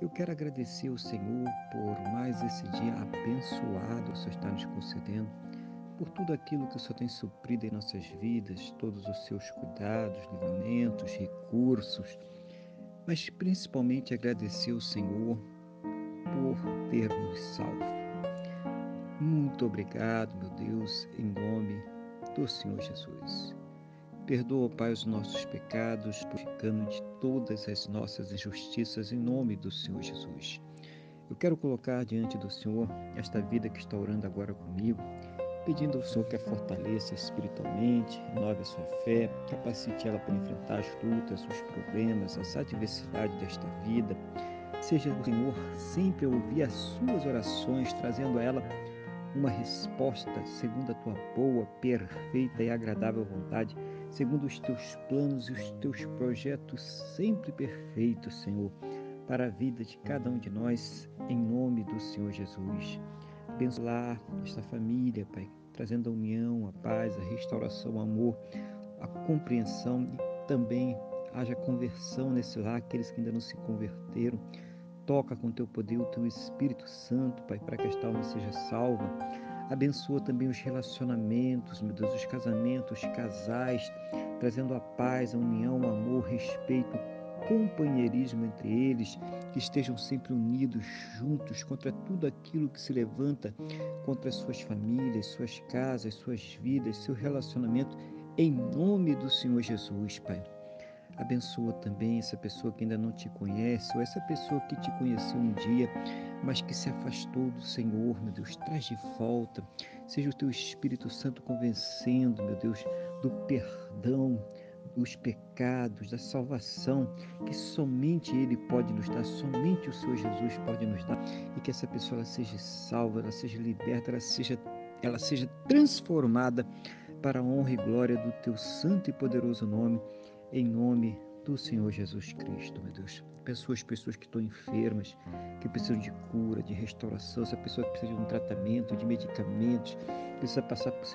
eu quero agradecer ao Senhor por mais esse dia abençoado que o Senhor está nos concedendo, por tudo aquilo que o Senhor tem suprido em nossas vidas, todos os seus cuidados, livramentos, recursos, mas principalmente agradecer ao Senhor por ter nos salvo. Muito obrigado, meu Deus, em nome do Senhor Jesus. Perdoa, Pai, os nossos pecados, purificando de todas as nossas injustiças em nome do Senhor Jesus. Eu quero colocar diante do Senhor esta vida que está orando agora comigo, pedindo ao Senhor que a fortaleça espiritualmente, renove a sua fé, capacite ela para enfrentar as lutas, os problemas, as adversidades desta vida. Seja o Senhor sempre ouvir as suas orações, trazendo a ela uma resposta segundo a tua boa, perfeita e agradável vontade segundo os teus planos e os teus projetos sempre perfeitos, Senhor, para a vida de cada um de nós, em nome do Senhor Jesus. Abençoar esta família, Pai, trazendo a união, a paz, a restauração, o amor, a compreensão e também haja conversão nesse lar, aqueles que ainda não se converteram. Toca com teu poder o teu Espírito Santo, Pai, para que esta alma seja salva Abençoa também os relacionamentos, meu Deus, os casamentos, os casais, trazendo a paz, a união, o amor, respeito, companheirismo entre eles, que estejam sempre unidos, juntos, contra tudo aquilo que se levanta contra suas famílias, suas casas, suas vidas, seu relacionamento, em nome do Senhor Jesus, Pai. Abençoa também essa pessoa que ainda não te conhece, ou essa pessoa que te conheceu um dia, mas que se afastou do Senhor, meu Deus. Traz de volta. Seja o teu Espírito Santo convencendo, meu Deus, do perdão, dos pecados, da salvação, que somente Ele pode nos dar, somente o Senhor Jesus pode nos dar, e que essa pessoa seja salva, ela seja liberta, ela seja, ela seja transformada para a honra e glória do teu santo e poderoso nome em nome do Senhor Jesus Cristo, meu Deus. Pessoas, pessoas que estão enfermas, que precisam de cura, de restauração, essa pessoa que precisa de um tratamento, de medicamentos, precisa passar por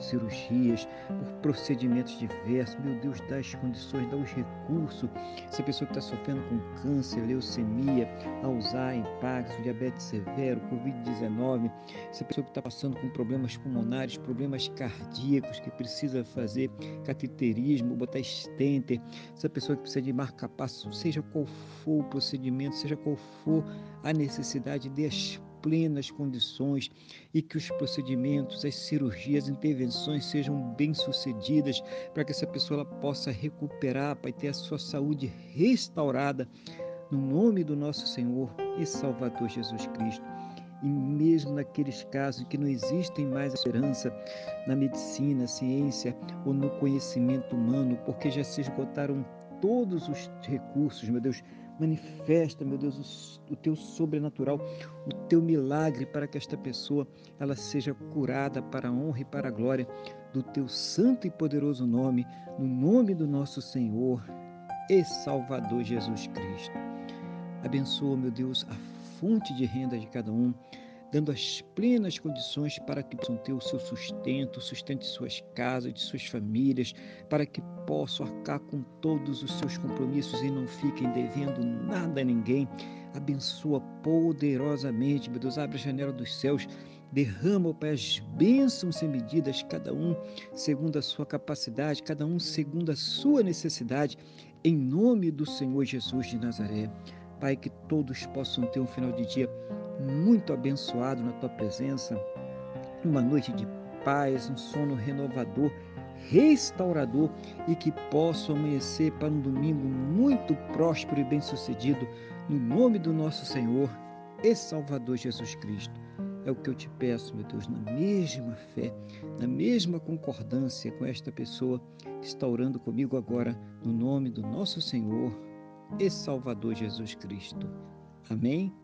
cirurgias, por procedimentos diversos. Meu Deus, dá as condições, dá os recursos. Essa pessoa que está sofrendo com câncer, leucemia, Alzheimer, Parkinson, diabetes severo, Covid-19, essa pessoa que está passando com problemas pulmonares, problemas cardíacos, que precisa fazer cateterismo, botar stenter, essa pessoa que precisa de marca-passo, seja qual for o procedimento, seja qual for a necessidade, dê as plenas condições e que os procedimentos, as cirurgias, as intervenções sejam bem-sucedidas para que essa pessoa possa recuperar, para ter a sua saúde restaurada no nome do nosso Senhor e Salvador Jesus Cristo. E mesmo naqueles casos que não existem mais esperança na medicina, ciência ou no conhecimento humano, porque já se esgotaram todos os recursos, meu Deus, Manifesta, meu Deus, o, teu sobrenatural, o teu milagre para que esta pessoa ela seja curada para a honra e para a glória do teu santo e poderoso nome, no nome do nosso Senhor e Salvador Jesus Cristo. Abençoa, meu Deus, a fonte de renda de cada um dando as plenas condições para que possam ter o seu sustento, sustento de suas casas, de suas famílias, para que possam arcar com todos os seus compromissos e não fiquem devendo nada a ninguém. Abençoa poderosamente, meu Deus, abre a janela dos céus, derrama, Pai, as bênçãos sem medidas, cada um segundo a sua capacidade, cada um segundo a sua necessidade, em nome do Senhor Jesus de Nazaré. Pai, que todos possam ter um final de dia muito abençoado na tua presença, uma noite de paz, um sono renovador, restaurador e que possa amanhecer para um domingo muito próspero e bem-sucedido, no nome do nosso Senhor e Salvador Jesus Cristo. É o que eu te peço, meu Deus, na mesma fé, na mesma concordância com esta pessoa que está orando comigo agora, no nome do nosso Senhor e Salvador Jesus Cristo. Amém?